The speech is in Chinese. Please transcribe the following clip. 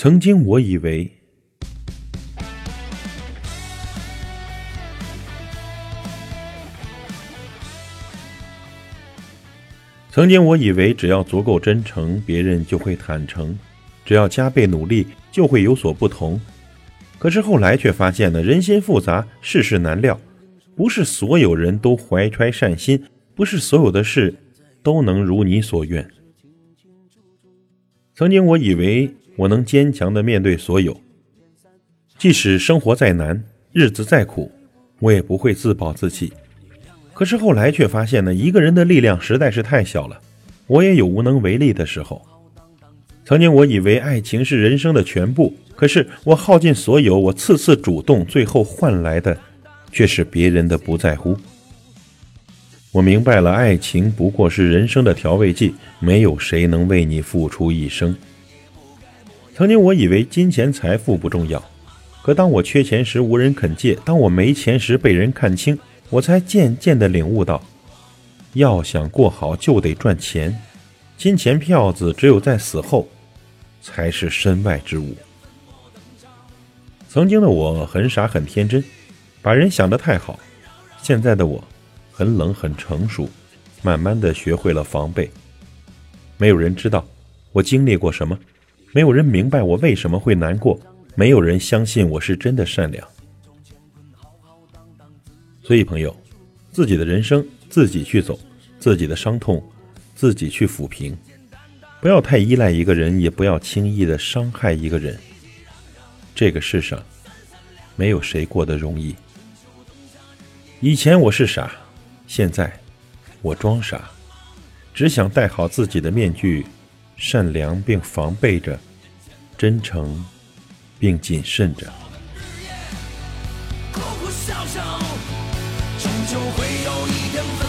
曾经我以为，曾经我以为只要足够真诚，别人就会坦诚；只要加倍努力，就会有所不同。可是后来却发现呢，人心复杂，世事难料，不是所有人都怀揣善心，不是所有的事都能如你所愿。曾经我以为我能坚强的面对所有，即使生活再难，日子再苦，我也不会自暴自弃。可是后来却发现呢，一个人的力量实在是太小了，我也有无能为力的时候。曾经我以为爱情是人生的全部。可是我耗尽所有，我次次主动，最后换来的却是别人的不在乎。我明白了，爱情不过是人生的调味剂，没有谁能为你付出一生。曾经我以为金钱财富不重要，可当我缺钱时无人肯借，当我没钱时被人看清，我才渐渐地领悟到，要想过好就得赚钱，金钱票子只有在死后才是身外之物。曾经的我很傻很天真，把人想得太好；现在的我很冷很成熟，慢慢的学会了防备。没有人知道我经历过什么，没有人明白我为什么会难过，没有人相信我是真的善良。所以，朋友，自己的人生自己去走，自己的伤痛自己去抚平，不要太依赖一个人，也不要轻易的伤害一个人。这个世上，没有谁过得容易。以前我是傻，现在我装傻，只想戴好自己的面具，善良并防备着，真诚并谨慎着。终究会有一天分。